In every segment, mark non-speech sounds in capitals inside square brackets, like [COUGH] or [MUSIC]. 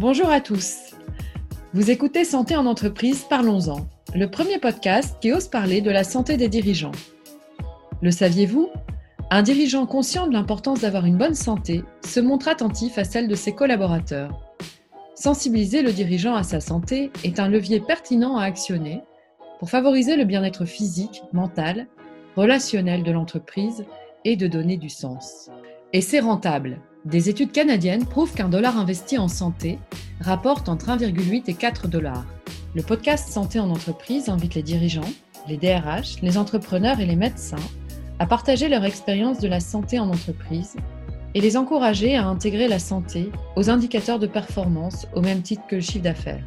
Bonjour à tous. Vous écoutez Santé en entreprise, parlons-en, le premier podcast qui ose parler de la santé des dirigeants. Le saviez-vous? Un dirigeant conscient de l'importance d'avoir une bonne santé se montre attentif à celle de ses collaborateurs. Sensibiliser le dirigeant à sa santé est un levier pertinent à actionner pour favoriser le bien-être physique, mental, relationnel de l'entreprise et de donner du sens. Et c'est rentable. Des études canadiennes prouvent qu'un dollar investi en santé rapporte entre 1,8 et 4 dollars. Le podcast Santé en entreprise invite les dirigeants, les DRH, les entrepreneurs et les médecins à partager leur expérience de la santé en entreprise et les encourager à intégrer la santé aux indicateurs de performance au même titre que le chiffre d'affaires.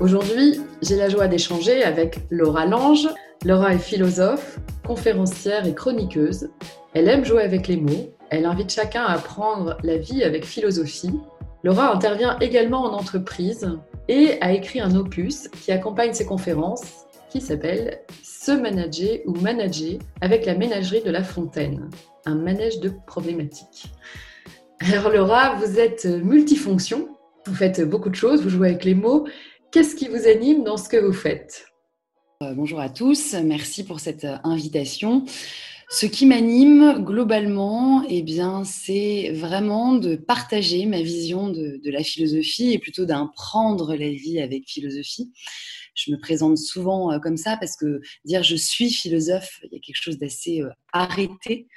Aujourd'hui, j'ai la joie d'échanger avec Laura Lange. Laura est philosophe, conférencière et chroniqueuse. Elle aime jouer avec les mots. Elle invite chacun à prendre la vie avec philosophie. Laura intervient également en entreprise et a écrit un opus qui accompagne ses conférences qui s'appelle Se manager ou manager avec la ménagerie de la Fontaine, un manège de problématiques. Alors Laura, vous êtes multifonction, vous faites beaucoup de choses, vous jouez avec les mots. Qu'est-ce qui vous anime dans ce que vous faites? Bonjour à tous, merci pour cette euh, invitation. Ce qui m'anime globalement, eh bien, c'est vraiment de partager ma vision de, de la philosophie et plutôt d'un prendre la vie avec philosophie. Je me présente souvent euh, comme ça parce que dire je suis philosophe, il y a quelque chose d'assez euh, arrêté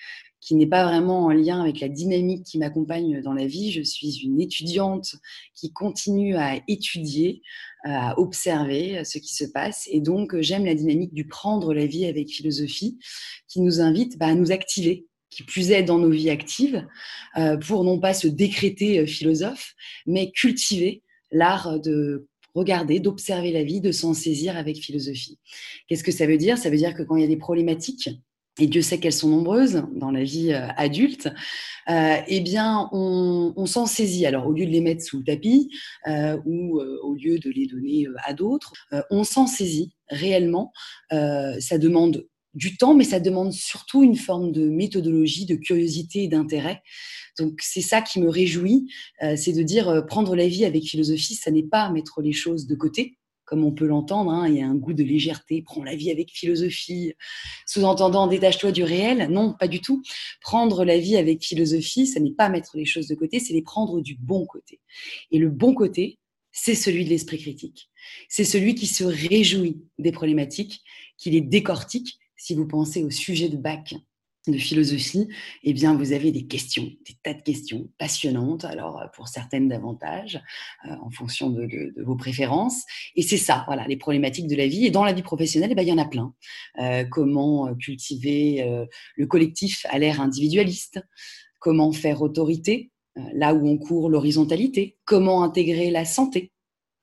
qui n'est pas vraiment en lien avec la dynamique qui m'accompagne dans la vie. Je suis une étudiante qui continue à étudier, à observer ce qui se passe. Et donc, j'aime la dynamique du prendre la vie avec philosophie qui nous invite bah, à nous activer qui plus est dans nos vies actives, euh, pour non pas se décréter philosophe, mais cultiver l'art de regarder, d'observer la vie, de s'en saisir avec philosophie. Qu'est-ce que ça veut dire? Ça veut dire que quand il y a des problématiques, et Dieu sait qu'elles sont nombreuses dans la vie euh, adulte, euh, eh bien, on, s'en saisit. Alors, au lieu de les mettre sous le tapis euh, ou au lieu de les donner à d'autres, on s'en saisit réellement. ça demande du temps, mais ça demande surtout une forme de méthodologie, de curiosité et d'intérêt. Donc c'est ça qui me réjouit, c'est de dire prendre la vie avec philosophie, ça n'est pas mettre les choses de côté, comme on peut l'entendre, hein, il y a un goût de légèreté, prends la vie avec philosophie, sous-entendant détache-toi du réel. Non, pas du tout. Prendre la vie avec philosophie, ça n'est pas mettre les choses de côté, c'est les prendre du bon côté. Et le bon côté, c'est celui de l'esprit critique. C'est celui qui se réjouit des problématiques, qui les décortique si vous pensez au sujet de bac de philosophie, eh bien, vous avez des questions, des tas de questions passionnantes, alors euh, pour certaines davantage, euh, en fonction de, vos préférences. Et c'est ça, voilà, les problématiques de la vie. Et dans la vie professionnelle, eh bien, il y en a plein. Euh, comment cultiver le collectif à l'ère individualiste? Comment faire autorité là où on court l'horizontalité? Comment intégrer la santé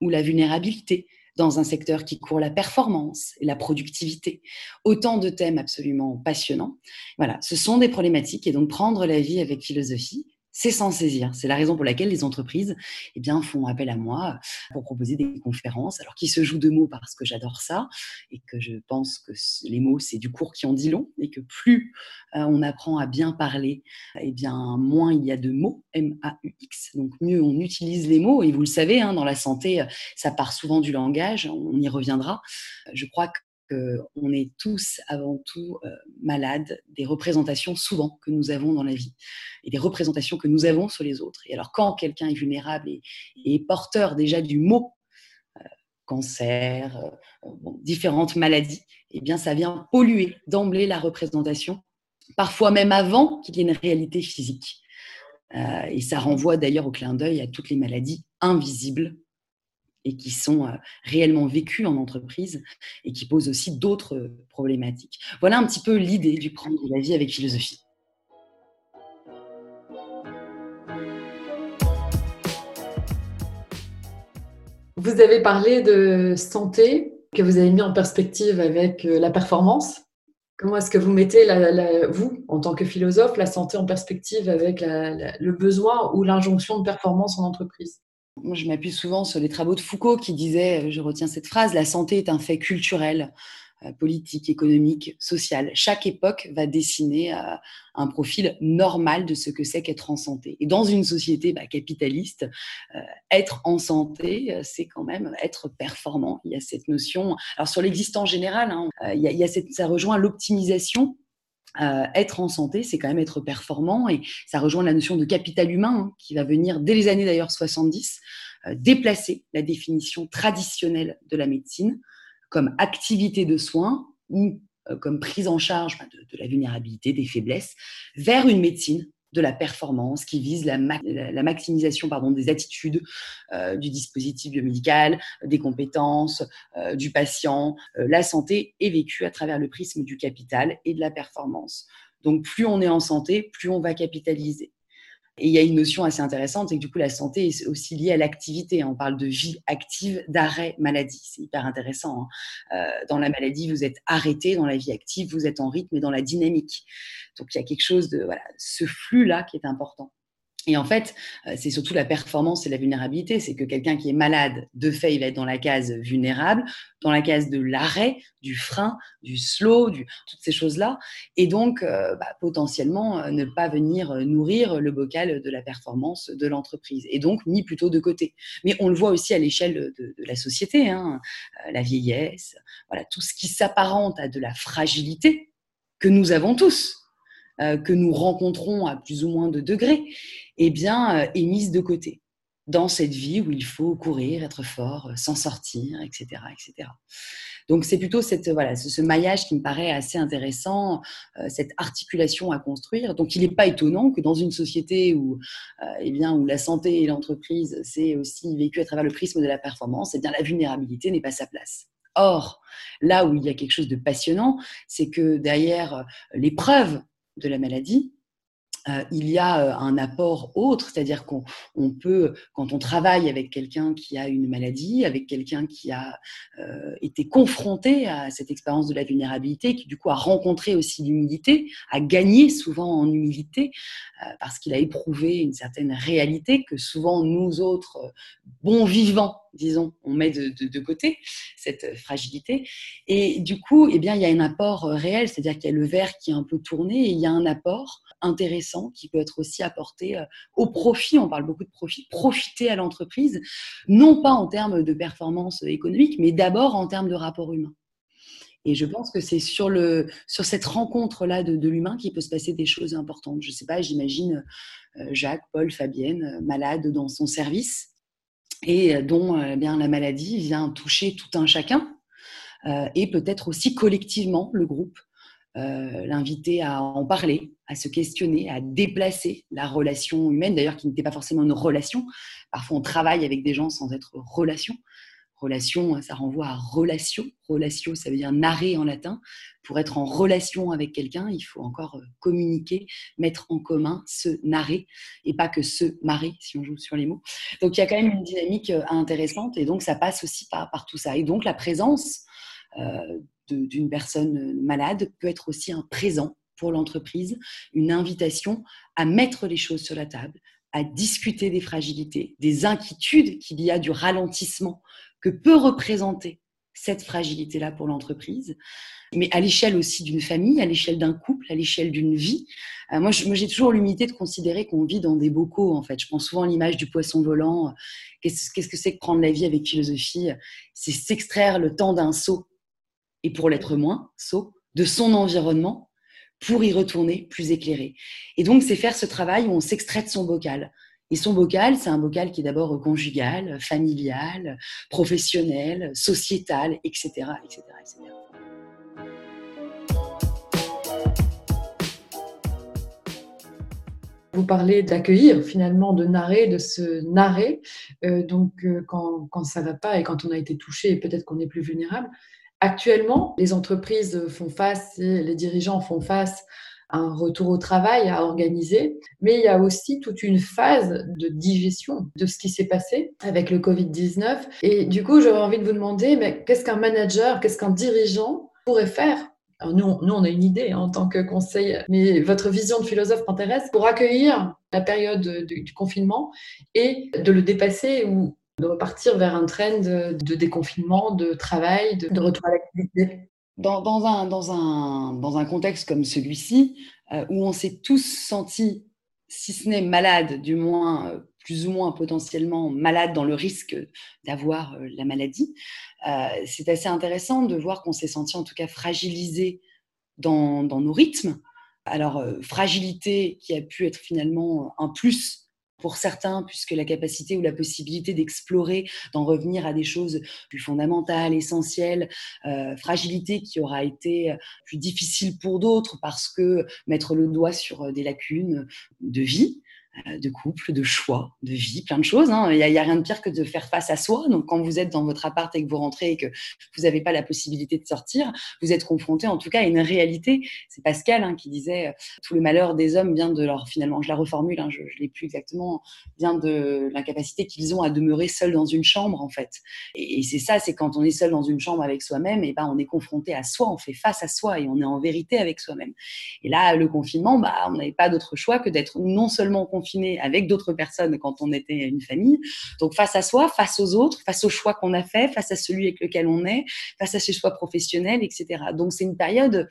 ou la vulnérabilité? Dans un secteur qui court la performance et la productivité. Autant de thèmes absolument passionnants. Voilà, ce sont des problématiques et donc prendre la vie avec philosophie, c'est s'en saisir. C'est la raison pour laquelle les entreprises eh bien, font appel à moi pour proposer des conférences, alors qui se jouent de mots parce que j'adore ça et que je pense que les mots, c'est du cours qui en dit long et que plus euh, on apprend à bien parler, eh bien, moins il y a de mots, M-A-U-X, donc mieux on utilise les mots. Et vous le savez, hein, dans la santé, ça part souvent du langage, on y reviendra. Je crois que on est tous avant tout euh, malades des représentations souvent que nous avons dans la vie et des représentations que nous avons sur les autres. Et alors quand quelqu'un est vulnérable et, porteur déjà du mot euh, cancer, euh, différentes maladies, eh bien ça vient polluer d'emblée la représentation, parfois même avant qu'il y ait une réalité physique. et ça renvoie d'ailleurs au clin d'œil à toutes les maladies invisibles et qui sont euh, réellement vécues en entreprise et qui posent aussi d'autres euh, problématiques. Voilà un petit peu l'idée du prendre la vie avec philosophie. Vous avez parlé de santé que vous avez mis en perspective avec euh, la performance. Comment est-ce que vous mettez, vous, en tant que philosophe, la santé en perspective avec le besoin ou l'injonction de performance en entreprise? Moi, je m'appuie souvent sur les travaux de Foucault qui disait, je retiens cette phrase, la santé est un fait culturel. euh, politique, économique, social. Chaque époque va dessiner euh, un profil normal de ce que c'est qu'être en santé. Et dans une société bah, capitaliste, être en santé, c'est quand même être performant. Il y a cette notion. Alors sur l'existant général, hein, il, y a, il y a cette, ça rejoint l'optimisation euh, être en santé, c'est quand même être performant et ça rejoint la notion de capital humain hein, qui va venir dès les années d'ailleurs 70 euh, déplacer la définition traditionnelle de la médecine comme activité de soins ou euh, comme prise en charge bah, de, de, la vulnérabilité, des faiblesses, vers une médecine de la performance qui vise la, maximisation pardon, des attitudes euh, du dispositif biomédical, des compétences euh, du patient. Euh, la santé est vécue à travers le prisme du capital et de la performance. Donc plus on est en santé, plus on va capitaliser. Et il y a une notion assez intéressante, c'est que du coup, la santé est aussi liée à l'activité. On parle de vie active, d'arrêt maladie. C'est hyper intéressant. Hein. Euh, dans la maladie, vous êtes arrêté. Dans la vie active, vous êtes en rythme et dans la dynamique. Donc, il y a quelque chose de voilà, ce flux-là qui est important. Et en fait, euh, c'est surtout la performance et la vulnérabilité. C'est que quelqu'un qui est malade, de fait, il va être dans la case vulnérable, dans la case de l'arrêt, du frein, du slow, toutes ces choses-là. Et donc, euh, bah, potentiellement, euh, ne pas venir nourrir le bocal de la performance de l'entreprise. Et donc, mis plutôt de côté. Mais on le voit aussi à l'échelle de, de, la société, hein, la vieillesse, voilà, tout ce qui s'apparente à de la fragilité que nous avons tous que nous rencontrons à plus ou moins de degrés, eh bien, euh, est mise de côté dans cette vie où il faut courir, être fort, euh, s'en sortir, etc., etc. Donc c'est plutôt cette, voilà, ce, maillage qui me paraît assez intéressant, cette articulation à construire. Donc il n'est pas étonnant que dans une société où, eh bien, où la santé et l'entreprise, c'est aussi vécu à travers le prisme de la performance, eh bien, la vulnérabilité n'est pas sa place. Or, là où il y a quelque chose de passionnant, c'est que derrière l'épreuve de la maladie, euh, il y a euh, un apport autre, c'est-à-dire qu'on peut, quand on travaille avec quelqu'un qui a une maladie, avec quelqu'un qui a euh, été confronté à cette expérience de la vulnérabilité, qui du coup a rencontré aussi l'humilité, a gagné souvent en humilité, parce qu'il a éprouvé une certaine réalité que souvent nous autres, bons vivants, disons, on met de, côté cette fragilité. Et du coup, eh bien, il y a un apport réel, c'est-à-dire qu'il y a le verre qui est un peu tourné et il y a un apport intéressant qui peut être aussi apporté euh, au profit, on parle beaucoup de profit, profiter à l'entreprise, non pas en termes de performance économique, mais d'abord en termes de rapport humain. Et je pense que c'est sur, sur cette rencontre-là de, l'humain qu'il peut se passer des choses importantes. Je ne sais pas, j'imagine euh, Jacques, Paul, Fabienne, euh, malades dans son service et dont eh bien, la maladie vient toucher tout un chacun et peut-être aussi collectivement le groupe euh, l'inviter à en parler, à se questionner, à déplacer la relation humaine, d'ailleurs qui n'était pas forcément une relation. Parfois, on travaille avec des gens sans être relation. Relation, ça renvoie à relation. Relatio, ça veut dire narrer en latin. Pour être en relation avec quelqu'un, il faut encore euh, communiquer, mettre en commun, se narrer, et pas que se marrer, si on joue sur les mots. Donc, il y a quand même une dynamique euh, intéressante, et donc ça passe aussi par, par tout ça. Et donc, la présence euh, d'une personne malade peut être aussi un présent pour l'entreprise, une invitation à mettre les choses sur la table, à discuter des fragilités, des inquiétudes qu'il y a du ralentissement que peut représenter cette fragilité-là pour l'entreprise, mais à l'échelle aussi d'une famille, à l'échelle d'un couple, à l'échelle d'une vie. Euh, moi, j'ai toujours l'humilité de considérer qu'on vit dans des bocaux, en fait. Je prends souvent l'image du poisson volant. Qu'est-ce que c'est que prendre la vie avec philosophie? C'est s'extraire le temps d'un saut et pour l'être moins, saut, de son environnement pour y retourner plus éclairé. Et donc, c'est faire ce travail où on s'extrait de son bocal. Et son bocal, c'est un bocal qui est d'abord conjugal, familial, professionnel, sociétal, etc. etc.. Vous parlez d'accueillir, finalement, de narrer, de se narrer. Euh, donc, euh, quand, quand ça ne va pas et quand on a été touché, peut-être qu'on est plus vulnérable. Actuellement, les entreprises font face, les dirigeants font face un retour au travail à organiser, mais il y a aussi toute une phase de digestion de ce qui s'est passé avec le Covid-19. Et du coup, j'aurais envie de vous demander, mais qu'est-ce qu'un manager, qu'est-ce qu'un dirigeant pourrait faire? Nous, nous, on a une idée hein, en tant que conseil, mais votre vision de philosophe m'intéresse pour accueillir la période du confinement et de le dépasser ou de repartir vers un trend de, déconfinement, de travail, de, retour à l'activité dans, un, dans, un, dans un contexte comme celui-ci, euh, où on s'est tous sentis, si ce n'est malades, du moins euh, plus ou moins potentiellement malades dans le risque d'avoir euh, la maladie, c'est assez intéressant de voir qu'on s'est senti en tout cas fragilisé dans nos rythmes. Alors, fragilité qui a pu être finalement un plus pour certains, puisque la capacité ou la possibilité d'explorer, d'en revenir à des choses plus fondamentales, essentielles, euh, fragilité qui aura été plus difficile pour d'autres parce que mettre le doigt sur des lacunes de vie, euh, de couple, de choix, de vie, plein de choses. Hein. Il n'y a, rien de pire que de faire face à soi. Donc, quand vous êtes dans votre appart et que vous rentrez et que vous n'avez pas la possibilité de sortir, vous êtes confronté en tout cas à une réalité. C'est Pascal hein, qui disait euh, tout le malheur des hommes vient de leur, finalement, je la reformule, hein, je ne l'ai plus exactement, vient de l'incapacité qu'ils ont à demeurer seuls dans une chambre, en fait. Et, c'est ça, c'est quand on est seul dans une chambre avec soi-même, et ben, on est confronté à soi, on fait face à soi et on est en vérité avec soi-même. Et là, le confinement, bah, on n'avait pas d'autre choix que d'être non seulement confiné, avec d'autres personnes quand on était une famille. Donc face à soi, face aux autres, face au choix qu'on a fait, face à celui avec lequel on est, face à ses choix professionnels, etc. Donc c'est une période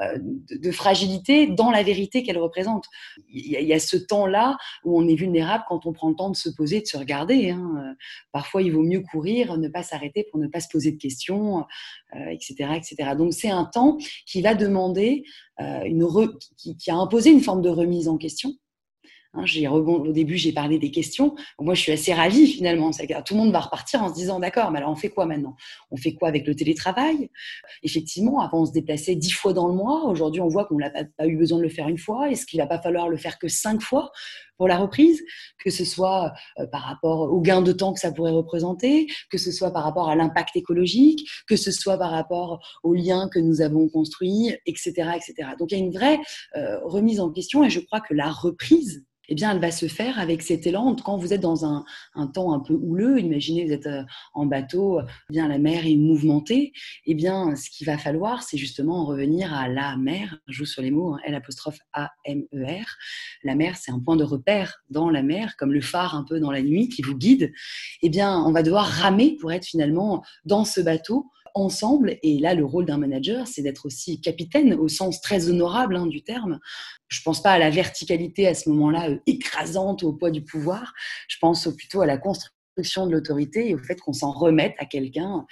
euh, de, fragilité dans la vérité qu'elle représente. Il y, a, ce temps-là où on est vulnérable quand on prend le temps de se poser, de se regarder. Hein. Parfois, il vaut mieux courir, ne pas s'arrêter pour ne pas se poser de questions, etc., euh, etc. Donc c'est un temps qui va demander euh, une qui, qui a imposé une forme de remise en question Hein, au début, j'ai parlé des questions. Moi, je suis assez ravie finalement. Tout le monde va repartir en se disant d'accord, mais alors on fait quoi maintenant? On fait quoi avec le télétravail? Effectivement, avant on se déplaçait dix fois dans le mois. Aujourd'hui, on voit qu'on n'a pas, eu besoin de le faire une fois. Est-ce qu'il va pas falloir le faire que cinq fois pour la reprise? Que ce soit euh, par rapport au gain de temps que ça pourrait représenter, que ce soit par rapport à l'impact écologique, que ce soit par rapport aux liens que nous avons construits, etc., etc. Donc il y a une vraie euh, remise en question et je crois que la reprise eh bien, elle va se faire avec cet élan. Quand vous êtes dans un, temps un peu houleux, imaginez vous êtes euh, en bateau, eh bien la mer est mouvementée, eh bien, ce qu'il va falloir, c'est justement revenir à la mer. Je joue sur les mots, hein, L apostrophe A M E R. La mer, c'est un point de repère dans la mer, comme le phare un peu dans la nuit qui vous guide. Eh bien, on va devoir ramer pour être finalement dans ce bateau ensemble. Et là, le rôle d'un manager, c'est d'être aussi capitaine au sens très honorable hein, du terme. Je pense pas à la verticalité à ce moment-là euh, écrasante au poids du pouvoir. Je pense plutôt à la construction de l'autorité et au fait qu'on s'en remette à quelqu'un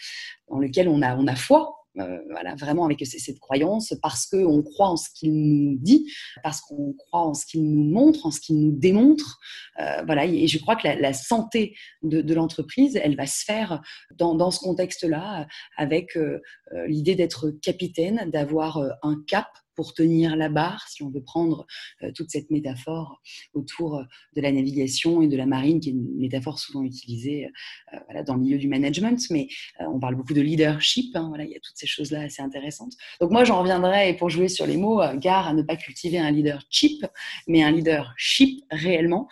dans lequel on a, on a foi euh, voilà, vraiment avec cette croyance, parce qu'on croit en ce qu'il nous dit, parce qu'on croit en ce qu'il nous montre, en ce qu'il nous démontre. Euh, voilà, et je crois que la, santé de, l'entreprise, elle va se faire dans, dans ce contexte-là, avec euh, l'idée d'être capitaine, d'avoir un cap pour tenir la barre, si on veut prendre euh, toute cette métaphore autour euh, de la navigation et de la marine, qui est une métaphore souvent utilisée euh, dans le milieu du management, mais on parle beaucoup de leadership, hein, voilà, il y a toutes ces choses-là assez intéressantes. Donc moi, j'en reviendrai, et pour jouer sur les mots, gare à ne pas cultiver un leader cheap, mais un leadership réellement,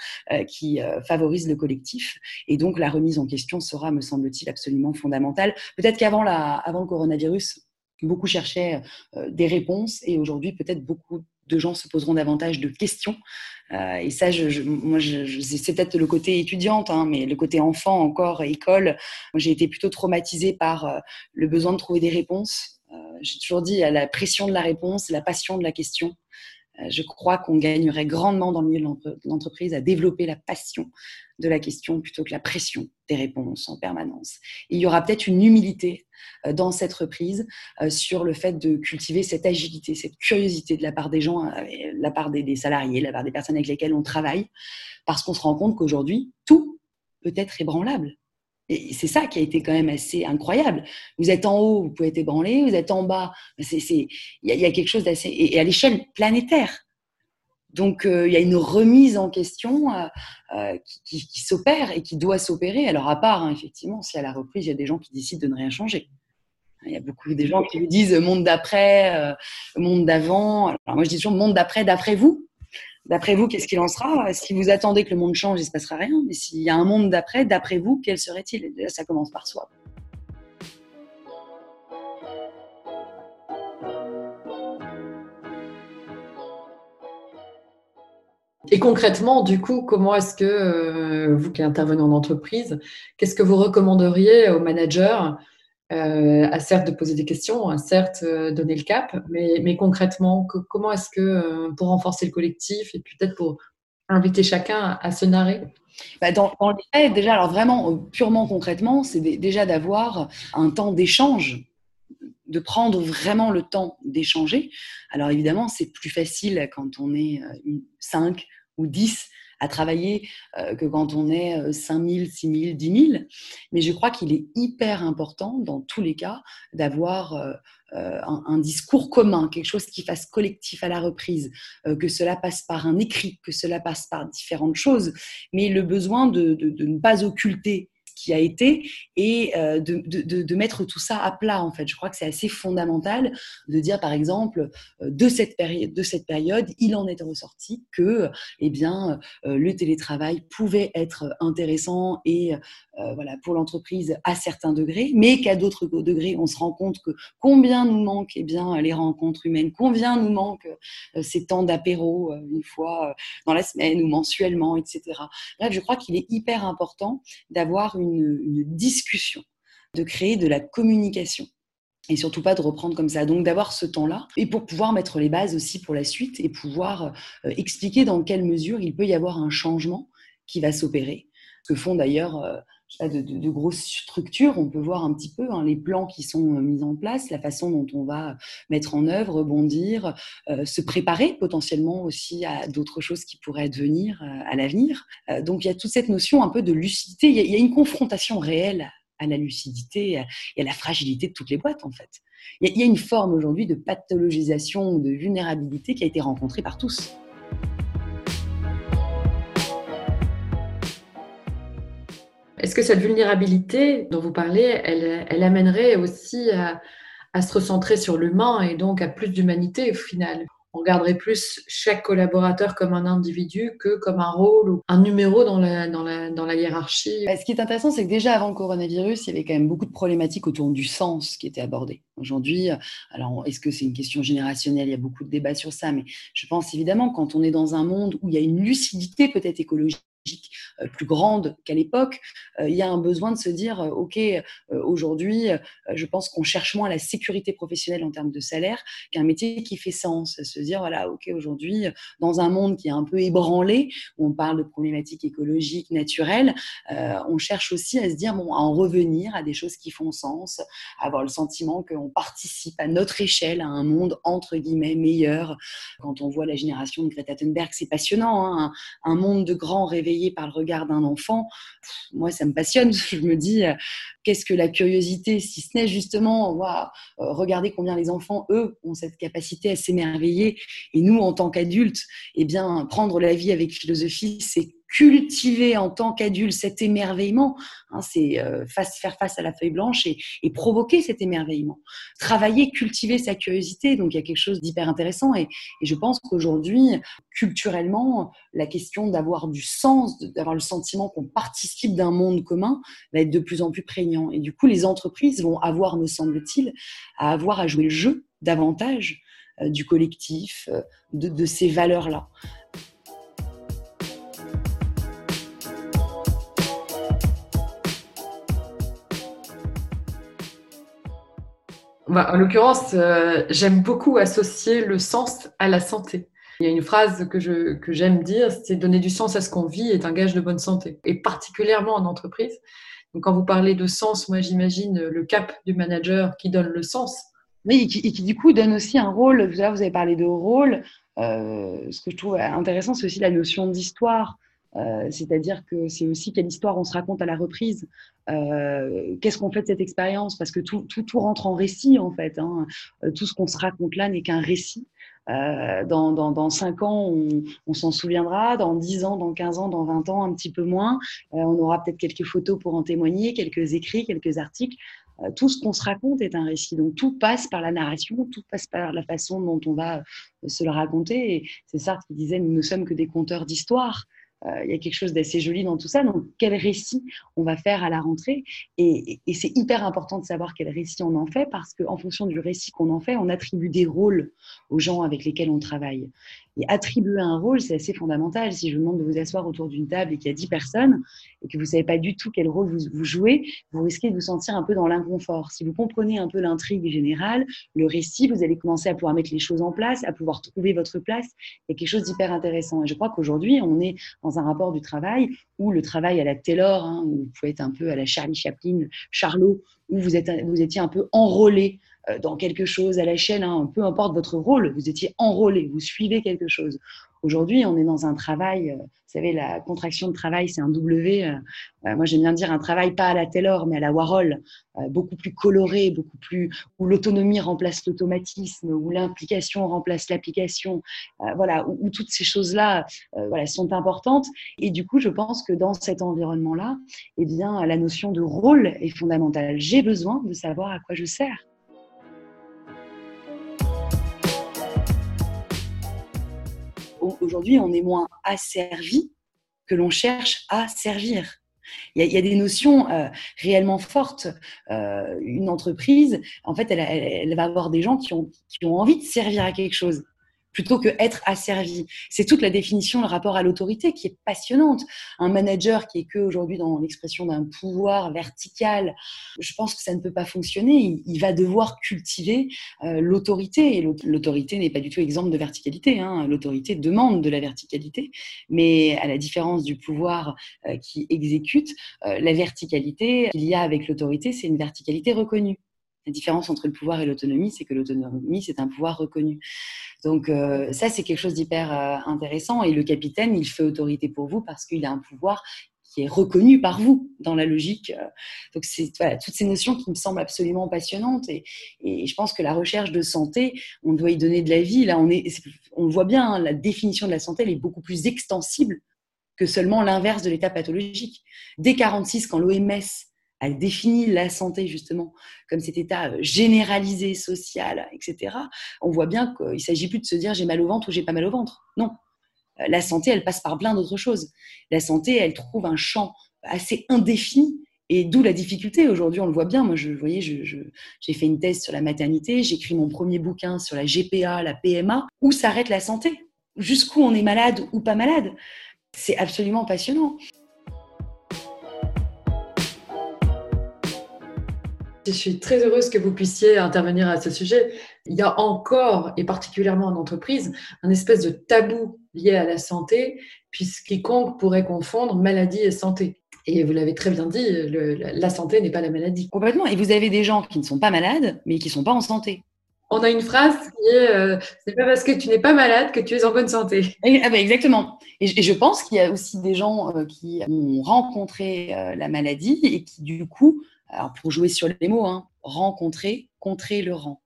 qui favorise le collectif. Et donc la remise en question sera, me semble-t-il, absolument fondamentale. Peut-être qu'avant avant le coronavirus, beaucoup cherchaient euh, des réponses et aujourd'hui peut-être beaucoup de gens se poseront davantage de questions. Euh, et ça, je, moi, c'est peut-être le côté étudiante, hein, mais le côté enfant encore, école, j'ai été plutôt traumatisée par euh, le besoin de trouver des réponses. j'ai toujours dit à la pression de la réponse, la passion de la question. Je crois qu'on gagnerait grandement dans le milieu de l'entreprise à développer la passion de la question plutôt que la pression des réponses en permanence. il y aura peut-être une humilité euh, dans cette reprise euh, sur le fait de cultiver cette agilité, cette curiosité de la part des gens, euh, de la part des, salariés, de la part des personnes avec lesquelles on travaille, parce qu'on se rend compte qu'aujourd'hui, tout peut être ébranlable. Et c'est ça qui a été quand même assez incroyable. Vous êtes en haut, vous pouvez être ébranlé, vous êtes en bas, il y, a quelque chose d'assez... et à l'échelle planétaire, donc, euh, il y a une remise en question euh, euh, qui, s'opère et qui doit s'opérer. Alors, à part, hein, effectivement, si à la reprise, il y a des gens qui décident de ne rien changer. Il y a beaucoup des gens qui vous disent monde d'après, monde d'avant. Alors, moi, je dis toujours monde d'après, d'après vous. D'après vous, qu'est-ce qu'il en sera? Si vous attendez que le monde change, il ne se passera rien. Mais s'il y a un monde d'après, d'après vous, quel serait-il? Ça commence par soi. Et concrètement, du coup, comment est-ce que euh, vous qui intervenez en entreprise, qu'est-ce que vous recommanderiez aux managers euh, a certes de poser des questions, a certes euh, donner le cap, mais, mais concrètement, comment est-ce que euh, pour renforcer le collectif et peut-être pour inviter chacun à, se narrer? Bah dans, déjà, alors vraiment, purement concrètement, c'est déjà d'avoir un temps d'échange, de prendre vraiment le temps d'échanger. Alors évidemment, c'est plus facile quand on est 5 ou 10 à travailler euh, que quand on est 5 000, 6 000, 10 000. Mais je crois qu'il est hyper important, dans tous les cas, d'avoir euh, euh, un, discours commun, quelque chose qui fasse collectif à la reprise, que cela passe par un écrit, que cela passe par différentes choses, mais le besoin de, de ne pas occulter qui a été et euh, de, de, mettre tout ça à plat en fait. Je crois que c'est assez fondamental de dire par exemple euh, de cette période, de cette période, il en est ressorti que eh bien euh, le télétravail pouvait être intéressant et voilà pour l'entreprise à certains degrés, mais qu'à d'autres degrés on se rend compte que combien nous manque eh bien les rencontres humaines, combien nous manque ces temps d'apéro une fois dans la semaine ou mensuellement, etc. Bref, je crois qu'il est hyper important d'avoir une une, discussion, de créer de la communication et surtout pas de reprendre comme ça. Donc d'avoir ce temps-là et pour pouvoir mettre les bases aussi pour la suite et pouvoir euh, expliquer dans quelle mesure il peut y avoir un changement qui va s'opérer. Ce que font d'ailleurs euh, de, grosses structures, on peut voir un petit peu hein, les plans qui sont euh, mis en place, la façon dont on va mettre en œuvre, rebondir, euh, se préparer potentiellement aussi à d'autres choses qui pourraient advenir euh, à l'avenir. donc il y a toute cette notion un peu de lucidité, il y a, une confrontation réelle à la lucidité et à la fragilité de toutes les boîtes en fait. Il y a une forme aujourd'hui de pathologisation ou de vulnérabilité qui a été rencontrée par tous. Est-ce que cette vulnérabilité dont vous parlez, elle, amènerait aussi à, se recentrer sur l'humain et donc à plus d'humanité au final? On regarderait plus chaque collaborateur comme un individu que comme un rôle ou un numéro dans la, dans la, hiérarchie? Bah, ce qui est intéressant, c'est que déjà avant le coronavirus, il y avait quand même beaucoup de problématiques autour du sens qui étaient abordées. Aujourd'hui, alors est-ce que c'est une question générationnelle? Il y a beaucoup de débats sur ça, mais je pense évidemment quand on est dans un monde où il y a une lucidité peut-être écologique plus grande qu'à l'époque, euh, il y a un besoin de se dire, euh, OK, aujourd'hui, je pense qu'on cherche moins la sécurité professionnelle en termes de salaire qu'un métier qui fait sens. Se dire, voilà, OK, aujourd'hui, dans un monde qui est un peu ébranlé, où on parle de problématiques écologiques, naturelles, on cherche aussi à se dire, bon, à en revenir à des choses qui font sens, à avoir le sentiment qu'on participe à notre échelle à un monde, entre guillemets, meilleur. Quand on voit la génération de Greta Thunberg, c'est passionnant, hein, un, monde de grands par le regard d'un enfant, moi, ça me passionne. [LAUGHS] Je me dis, euh, qu'est-ce que la curiosité, si ce n'est justement, wow, euh, regardez combien les enfants, eux, ont cette capacité à s'émerveiller. Et nous, en tant qu'adultes, eh bien, prendre la vie avec philosophie, c'est cultiver en tant qu'adulte cet émerveillement, hein, c'est euh, faire face à la feuille blanche et, provoquer cet émerveillement. Travailler, cultiver sa curiosité, donc il y a quelque chose d'hyper intéressant et, je pense qu'aujourd'hui, culturellement, la question d'avoir du sens, d'avoir le sentiment qu'on participe d'un monde commun va être de plus en plus prégnant. Et du coup, les entreprises vont avoir, me semble-t-il, à avoir à jouer le jeu davantage euh, du collectif, euh, de ces valeurs-là. Bah, en l'occurrence, euh, j'aime beaucoup associer le sens à la santé. Il y a une phrase que, j'aime dire, c'est donner du sens à ce qu'on vit est un gage de bonne santé, et particulièrement en entreprise. Donc, quand vous parlez de sens, moi j'imagine le cap du manager qui donne le sens. Oui, et qui, du coup donne aussi un rôle. Vous avez parlé de rôle. Euh, ce que je trouve intéressant, c'est aussi la notion d'histoire. Euh, c'est-à-dire que c'est aussi quelle histoire on se raconte à la reprise. Euh, qu'est-ce qu'on fait de cette expérience? Parce que tout, tout, tout, rentre en récit, en fait. Hein. Euh, tout ce qu'on se raconte là n'est qu'un récit. dans, dans, dans 5 ans, on, s'en souviendra. Dans 10 ans, dans 15 ans, dans 20 ans, un petit peu moins. on aura peut-être quelques photos pour en témoigner, quelques écrits, quelques articles tout ce qu'on se raconte est un récit. Donc tout passe par la narration, tout passe par la façon dont on va se le raconter. C'est Sartre qui disait nous ne sommes que des conteurs d'histoire. Euh, il y a quelque chose d'assez joli dans tout ça. Donc, quel récit on va faire à la rentrée? Et, c'est hyper important de savoir quel récit on en fait parce qu'en fonction du récit qu'on en fait, on attribue des rôles aux gens avec lesquels on travaille. Et attribuer un rôle, c'est assez fondamental. Si je vous demande de vous asseoir autour d'une table et qu'il y a 10 personnes et que vous ne savez pas du tout quel rôle vous, jouez, vous risquez de vous sentir un peu dans l'inconfort. Si vous comprenez un peu l'intrigue générale, le récit, vous allez commencer à pouvoir mettre les choses en place, à pouvoir trouver votre place. Il y a quelque chose d'hyper intéressant. Et je crois qu'aujourd'hui, on est dans un rapport du travail où le travail à la Taylor, hein, où vous pouvez être un peu à la Charlie Chaplin, Charlot, où vous, étiez un peu enrôlé euh, dans quelque chose à la chaîne, hein, peu importe votre rôle, vous étiez enrôlé, vous suivez quelque chose. Aujourd'hui, on est dans un travail, euh, vous savez, la contraction de travail, c'est un W. Euh, moi, j'aime bien dire un travail pas à la Taylor, mais à la Warhol, beaucoup plus coloré, beaucoup plus où l'autonomie remplace l'automatisme, où l'implication remplace l'application. voilà, où, toutes ces choses-là, sont importantes. Et du coup, je pense que dans cet environnement-là, eh bien, la notion de rôle est fondamentale. J'ai besoin de savoir à quoi je sers. Aujourd'hui, on est moins asservi que l'on cherche à servir. Il y, a, des notions euh, réellement fortes. Euh, une entreprise, en fait, elle, va avoir des gens qui ont envie de servir à quelque chose plutôt que être asservi. C'est toute la définition, le rapport à l'autorité qui est passionnante. Un manager qui est que aujourd'hui dans l'expression d'un pouvoir vertical, je pense que ça ne peut pas fonctionner. Il, va devoir cultiver euh, l'autorité. Et l'autorité n'est pas du tout exemple de verticalité. Hein. L'autorité demande de la verticalité, mais à la différence du pouvoir euh, qui exécute, euh, la verticalité qu'il y a avec l'autorité, c'est une verticalité reconnue. La différence entre le pouvoir et l'autonomie, c'est que l'autonomie, c'est un pouvoir reconnu. Donc euh, ça, c'est quelque chose d'hyper euh, intéressant. Et le capitaine, il fait autorité pour vous parce qu'il a un pouvoir qui est reconnu par vous dans la logique. Euh. Donc c'est voilà, toutes ces notions qui me semblent absolument passionnantes. Et, je pense que la recherche de santé, on doit y donner de la vie. Là, on, est, voit bien, hein, la définition de la santé, elle est beaucoup plus extensible que seulement l'inverse de l'état pathologique. Dès 46, quand l'OMS elle définit la santé justement comme cet état euh, généralisé, social, etc., on voit bien qu'il ne s'agit plus de se dire j'ai mal au ventre ou j'ai pas mal au ventre. Non. Euh, la santé, elle passe par plein d'autres choses. La santé, elle trouve un champ assez indéfini et d'où la difficulté. Aujourd'hui, on le voit bien. Moi, je, vous voyez, j'ai fait une thèse sur la maternité, j'écris mon premier bouquin sur la GPA, la PMA. Où s'arrête la santé? Jusqu'où on est malade ou pas malade? C'est absolument passionnant. Je suis très heureuse que vous puissiez intervenir à ce sujet. Il y a encore, et particulièrement en entreprise, un espèce de tabou lié à la santé, puisque quiconque pourrait confondre maladie et santé. Et vous l'avez très bien dit, la santé n'est pas la maladie. Complètement. Et vous avez des gens qui ne sont pas malades, mais qui ne sont pas en santé. On a une phrase qui est euh, c'est pas parce que tu n'es pas malade que tu es en bonne santé. Ah bah, exactement. Et, je pense qu'il y a aussi des gens euh, qui ont rencontré euh, la maladie et qui, du coup, alors pour jouer sur les mots, hein, rencontrer, contrer le rang.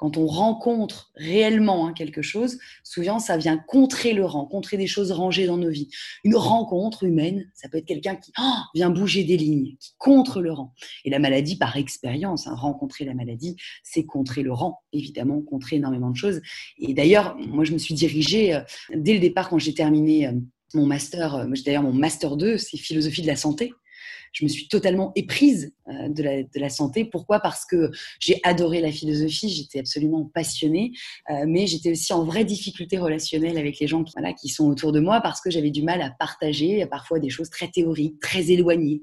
Quand on rencontre réellement hein, quelque chose, souvent ça vient contrer le rang, contrer des choses rangées dans nos vies. Une rencontre humaine, ça peut être quelqu'un qui oh, vient bouger des lignes, qui contre le rang. Et la maladie, par expérience, hein, rencontrer la maladie, c'est contrer le rang, évidemment, contrer énormément de choses. Et d'ailleurs, moi je me suis dirigée euh, dès le départ quand j'ai terminé euh, mon master, euh, d'ailleurs mon master 2, c'est philosophie de la santé je me suis totalement éprise euh, de la, santé. Pourquoi? Parce que j'ai adoré la philosophie, j'étais absolument passionnée, euh, mais j'étais aussi en vraie difficulté relationnelle avec les gens qui, qui sont autour de moi parce que j'avais du mal à partager parfois des choses très théoriques, très éloignées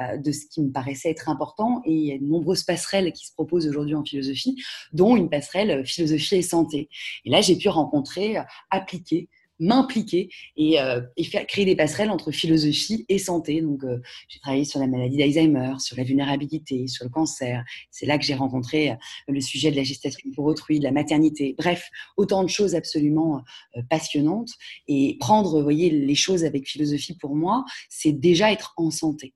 euh, de ce qui me paraissait être important. Et il y a de nombreuses passerelles qui se proposent aujourd'hui en philosophie, dont une passerelle philosophie et santé. Et là, j'ai pu rencontrer, appliquer m'impliquer et, euh, et, faire créer des passerelles entre philosophie et santé. Donc, euh, j'ai travaillé sur la maladie d'Alzheimer, sur la vulnérabilité, sur le cancer. C'est là que j'ai rencontré euh, le sujet de la gestation pour autrui, de la maternité. Bref, autant de choses absolument passionnantes. Et prendre, vous voyez, les choses avec philosophie pour moi, c'est déjà être en santé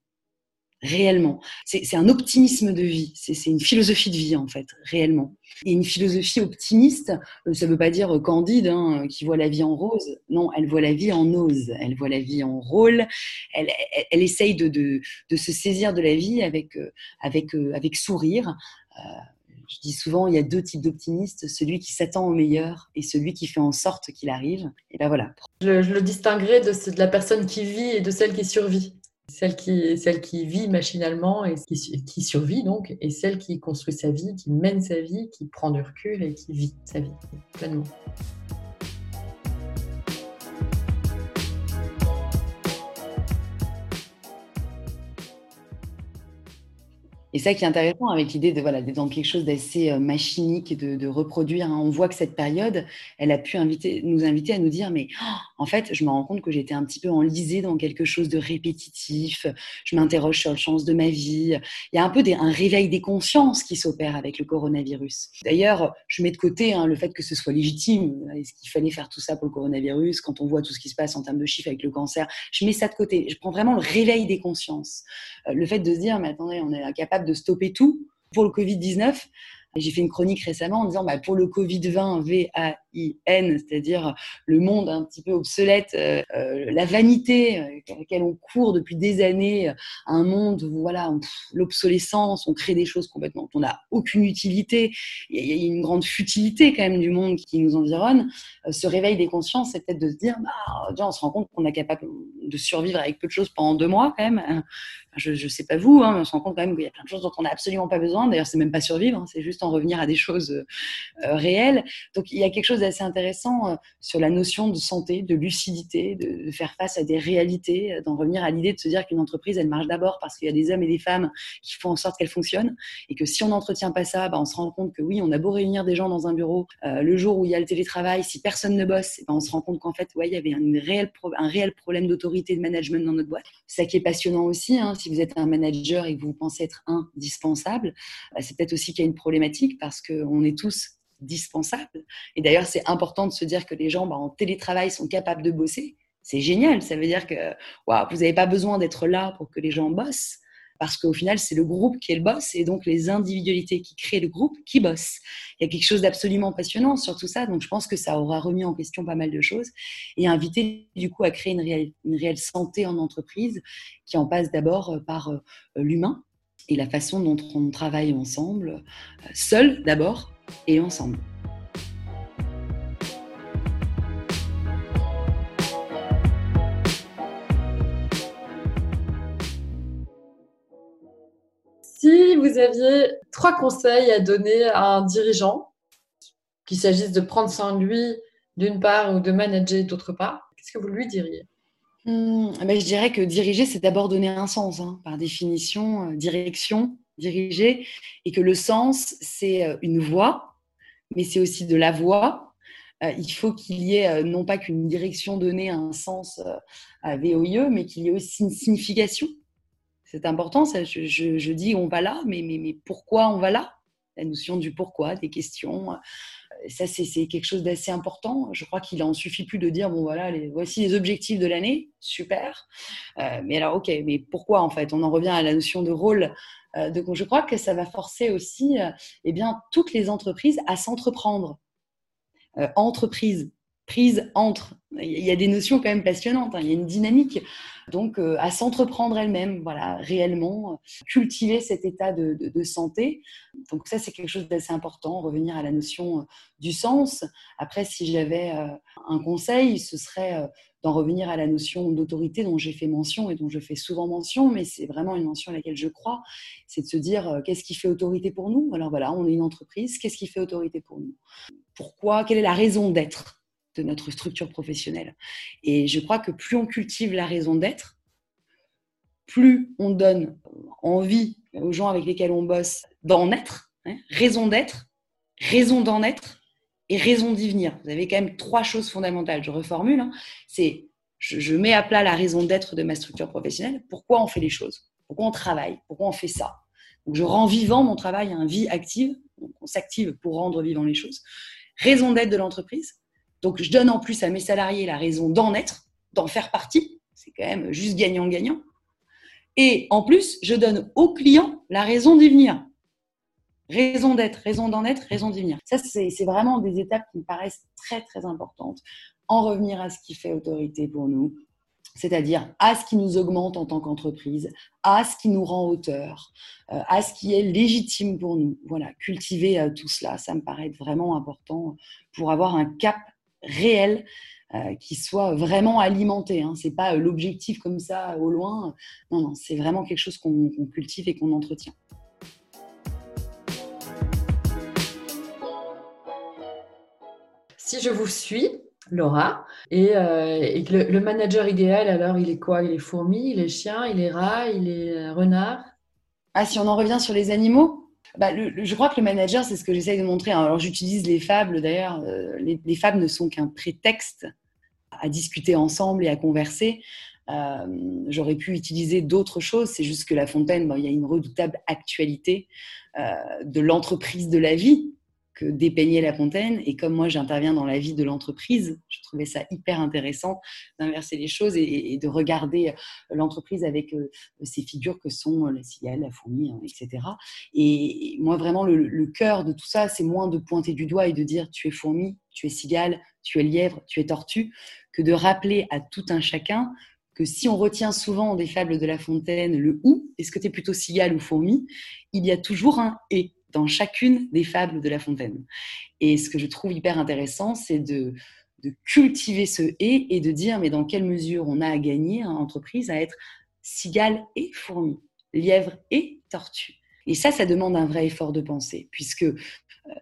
réellement. C'est un optimisme de vie, c'est une philosophie de vie en fait, réellement. Et une philosophie optimiste, euh, ça ne veut pas dire candide, hein, qui voit la vie en rose. Non, elle voit la vie en ose, elle voit la vie en rôle, elle, elle, essaye de, se saisir de la vie avec, euh, euh, sourire. je dis souvent, il y a deux types d'optimistes, celui qui s'attend au meilleur et celui qui fait en sorte qu'il arrive. Et ben voilà. Je, le distinguerai de la personne qui vit et de celle qui survit. Celle qui, celle qui vit machinalement et qui, qui, survit donc, et celle qui construit sa vie, qui mène sa vie, qui prend du recul et qui vit sa vie pleinement. Et ça qui est intéressant avec l'idée de voilà d'être dans quelque chose d'assez euh, machinique et de, reproduire. Hein. On voit que cette période, elle a pu nous inviter à nous dire mais oh, en fait, je me rends compte que j'étais un petit peu enlisée dans quelque chose de répétitif. Je m'interroge sur le sens de ma vie. Il y a un peu un réveil des consciences qui s'opère avec le coronavirus. D'ailleurs, je mets de côté hein, le fait que ce soit légitime. Est-ce qu'il fallait faire tout ça pour le coronavirus? Quand on voit tout ce qui se passe en termes de chiffres avec le cancer Je mets ça de côté. Je prends vraiment le réveil des consciences. Euh, le fait de se dire mais attendez, on est de stopper tout pour le Covid-19. J'ai fait une chronique récemment en disant bah, pour le Covid-20, C'est-à-dire le monde un petit peu obsolète, euh, euh, la vanité euh, à laquelle on court depuis des années, un monde où voilà, l'obsolescence, on crée des choses complètement, on n'a aucune utilité, il y a une grande futilité quand même du monde qui nous environne. ce réveil des consciences, c'est peut-être de se dire, bah, on se rend compte qu'on est capable de survivre avec peu de choses pendant deux mois quand même. Je ne sais pas vous, hein, mais on se rend compte quand même qu'il y a plein de choses dont on n'a absolument pas besoin. D'ailleurs, c'est même pas survivre, hein, c'est juste en revenir à des choses réelles. Donc il y a quelque chose d'assez intéressant euh, sur la notion de santé, de lucidité, de, faire face à des réalités, d'en revenir à l'idée de se dire qu'une entreprise, elle marche d'abord parce qu'il y a des hommes et des femmes qui font en sorte qu'elle fonctionne et que si on n'entretient pas ça, bah, on se rend compte que oui, on a beau réunir des gens dans un bureau, le jour où il y a le télétravail, si personne ne bosse, bah, on se rend compte qu'en fait, ouais, il y avait un réel, un réel problème d'autorité, de management dans notre boîte. Ça qui est passionnant aussi, hein, si vous êtes un manager et que vous pensez être indispensable, bah, c'est peut-être aussi qu'il y a une problématique parce qu'on est tous dispensables. Et d'ailleurs, c'est important de se dire que les gens bah, en télétravail sont capables de bosser. C'est génial. Ça veut dire que vous n'avez pas besoin d'être là pour que les gens bossent. Parce qu'au final, c'est le groupe qui est le boss et donc les individualités qui créent le groupe qui bossent. Il y a quelque chose d'absolument passionnant sur tout ça. Donc je pense que ça aura remis en question pas mal de choses et invité du coup à créer une réelle, santé en entreprise qui en passe d'abord par euh, l'humain, et la façon dont on travaille ensemble, euh, seul d'abord et ensemble. Si vous aviez trois conseils à donner à un dirigeant, qu'il s'agisse de prendre soin de lui d'une part ou de manager d'autre part, qu'est-ce que vous lui diriez? Mmh, ben, je dirais que diriger, c'est d'abord donner un sens, hein, par définition, euh, direction, diriger, et que le sens, c'est euh, une voie, mais c'est aussi de la voix. Euh, il faut qu'il y ait non pas qu'une direction donnée, un sens à VOIE, mais qu'il y ait aussi une signification. C'est important, je, dis on va là, mais, mais, mais pourquoi on va là? La notion du pourquoi, des questions ça, c'est quelque chose d'assez important. Je crois qu'il en suffit plus de dire, bon voilà, voici les objectifs de l'année, super. Euh, mais alors, ok, mais pourquoi en fait? On en revient à la notion de rôle. Euh, donc, je crois que ça va forcer aussi euh, eh bien, toutes les entreprises à s'entreprendre. entreprise, prise entre. Il y a des notions quand même passionnantes, hein. il y a une dynamique. Donc, euh, à s'entreprendre elle-même, voilà, réellement, cultiver cet état de, santé. Donc, ça, c'est quelque chose d'assez important, revenir à la notion euh, du sens. Après, si j'avais euh, un conseil, ce serait d'en revenir à la notion d'autorité dont j'ai fait mention et dont je fais souvent mention, mais c'est vraiment une mention à laquelle je crois, c'est de se dire qu'est-ce qui fait autorité pour nous? Alors voilà, on est une entreprise, qu'est-ce qui fait autorité pour nous? Pourquoi? Quelle est la raison d'être? De notre structure professionnelle. Et je crois que plus on cultive la raison d'être, plus on donne envie aux gens avec lesquels on bosse d'en être, hein, raison d'être, raison d'en être et raison d'y venir. Vous avez quand même trois choses fondamentales. Je reformule. Hein. C'est je, mets à plat la raison d'être de ma structure professionnelle. Pourquoi on fait les choses? Pourquoi on travaille? Pourquoi on fait ça? Je rends vivant mon travail à une vie active. on s'active pour rendre vivant les choses. Raison d'être de l'entreprise. Donc, je donne en plus à mes salariés la raison d'en être, d'en faire partie. C'est quand même juste gagnant-gagnant. Et en plus, je donne aux clients la raison d'y venir. Raison d'être, raison d'en être, raison d'y venir. Ça, c'est vraiment des étapes qui me paraissent très, très importantes. En revenir à ce qui fait autorité pour nous, c'est-à-dire à ce qui nous augmente en tant qu'entreprise, à ce qui nous rend hauteur, euh, à ce qui est légitime pour nous. Voilà, cultiver euh, tout cela, ça me paraît vraiment important pour avoir un cap réel euh, qui soit vraiment alimenté. Hein. Ce n'est pas euh, l'objectif comme ça au loin. Non, non, c'est vraiment quelque chose qu'on cultive et qu'on entretient. Si je vous suis, Laura, et, euh, que le, manager idéal, alors il est quoi? Il est fourmi, il est chien, il est rat, il est renard? Ah, si on en revient sur les animaux? Bah, je crois que le manager, c'est ce que j'essaye de montrer. Alors, j'utilise les fables, d'ailleurs. Euh, les, fables ne sont qu'un prétexte à discuter ensemble et à converser. Euh, j'aurais pu utiliser d'autres choses. C'est juste que La Fontaine, il y a une redoutable actualité euh, de l'entreprise de la vie que dépeignait La Fontaine. Et comme moi, j'interviens dans la vie de l'entreprise, je trouvais ça hyper intéressant d'inverser les choses et, de regarder l'entreprise avec euh, ces figures que sont la cigale, la fourmi, hein, etc. Et moi, vraiment, le, le cœur de tout ça, c'est moins de pointer du doigt et de dire tu es fourmi, tu es cigale, tu es lièvre, tu es tortue, que de rappeler à tout un chacun que si on retient souvent des fables de La Fontaine le ou, est-ce que tu es plutôt cigale ou fourmi, il y a toujours un et dans chacune des fables de La Fontaine. Et ce que je trouve hyper intéressant, c'est de, cultiver ce et et de dire mais dans quelle mesure on a à gagner en entreprise à être cigale et fourmi, lièvre et tortue. Et ça, ça demande un vrai effort de pensée, puisque euh,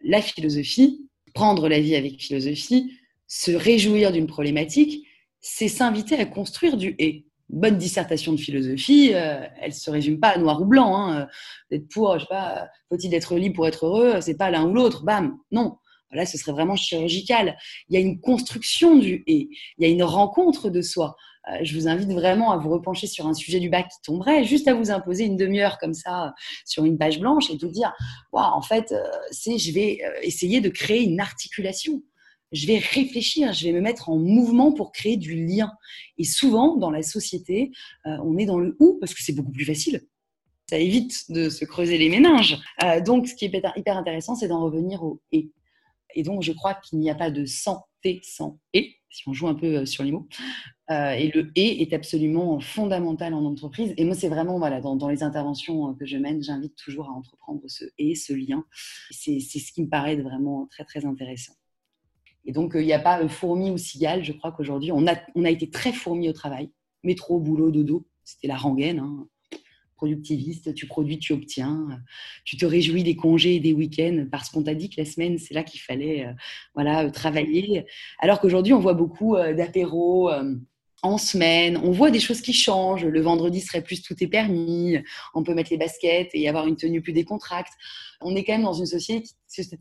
la philosophie, prendre la vie avec philosophie, se réjouir d'une problématique, c'est s'inviter à construire du et bonne dissertation de philosophie, euh, elle se résume pas à noir ou blanc. Hein. D'être pour, je sais pas, faut-il être libre pour être heureux C'est pas l'un ou l'autre. Bam, non. Là, ce serait vraiment chirurgical. Il y a une construction du et. Il y a une rencontre de soi. Euh, je vous invite vraiment à vous repencher sur un sujet du bac qui tomberait, juste à vous imposer une demi-heure comme ça sur une page blanche et de dire, waouh, en fait, euh, c'est, je vais essayer de créer une articulation je vais réfléchir, je vais me mettre en mouvement pour créer du lien. Et souvent, dans la société, euh, on est dans le ou parce que c'est beaucoup plus facile. Ça évite de se creuser les méninges. Euh, donc, ce qui est hyper intéressant, c'est d'en revenir au et. Et donc, je crois qu'il n'y a pas de santé sans et, si on joue un peu euh, sur les mots. et le et est absolument fondamental en entreprise. Et moi, c'est vraiment, voilà, dans, dans, les interventions que je mène, j'invite toujours à entreprendre ce et, ce lien. C'est ce qui me paraît vraiment très, très intéressant. Et donc, il n'y a pas fourmi ou cigale. Je crois qu'aujourd'hui, on a, on a été très fourmi au travail. Métro, boulot, dodo. C'était la rengaine. Hein. Productiviste, tu produis, tu obtiens. Tu te réjouis des congés des week-ends parce qu'on t'a dit que la semaine, c'est là qu'il fallait euh, travailler. Alors qu'aujourd'hui, on voit beaucoup euh, d'apéros. Euh, en semaine, on voit des choses qui changent. Le vendredi serait plus tout est permis. On peut mettre les baskets et avoir une tenue plus décontracte on est quand même dans une société,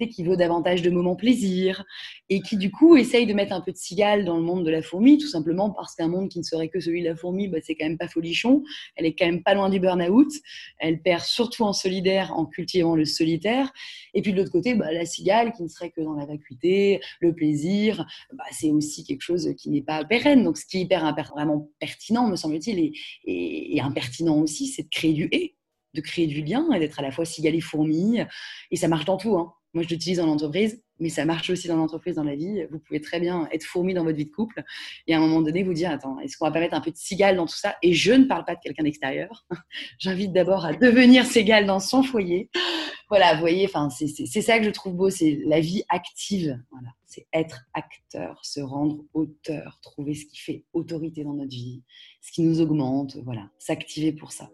qui veut davantage de moments plaisir et qui du coup essaye de mettre un peu de cigale dans le monde de la fourmi, tout simplement parce qu'un monde qui ne serait que celui de la fourmi, bah, c'est quand même pas folichon. Elle est quand même pas loin du burn-out. Elle perd surtout en solidaire en cultivant le solitaire. Et puis de l'autre côté, bah, la cigale qui ne serait que dans la vacuité, le plaisir, bah, c'est aussi quelque chose qui n'est pas pérenne. Donc ce qui est hyper vraiment pertinent, me semble-t-il, et, et impertinent aussi, c'est de créer du et de créer du lien et d'être à la fois cigale et fourmi. Et ça marche dans tout. Hein. Moi, je l'utilise en entreprise, mais ça marche aussi dans l'entreprise, dans la vie. Vous pouvez très bien être fourmi dans votre vie de couple et à un moment donné vous dire Attends, est-ce qu'on va pas mettre un peu de cigale dans tout ça? Et je ne parle pas de quelqu'un d'extérieur. [LAUGHS] J'invite d'abord à devenir cigale dans son foyer. Voilà, vous voyez, c'est ça que je trouve beau c'est la vie active. Voilà, c'est être acteur, se rendre auteur, trouver ce qui fait autorité dans notre vie, ce qui nous augmente. Voilà, s'activer pour ça.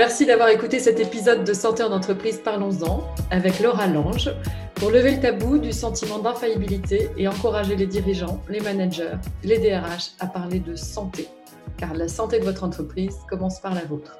Merci d'avoir écouté cet épisode de Santé en entreprise Parlons-en avec Laura Lange pour lever le tabou du sentiment d'infaillibilité et encourager les dirigeants, les managers, les DRH à parler de santé, car la santé de votre entreprise commence par la vôtre.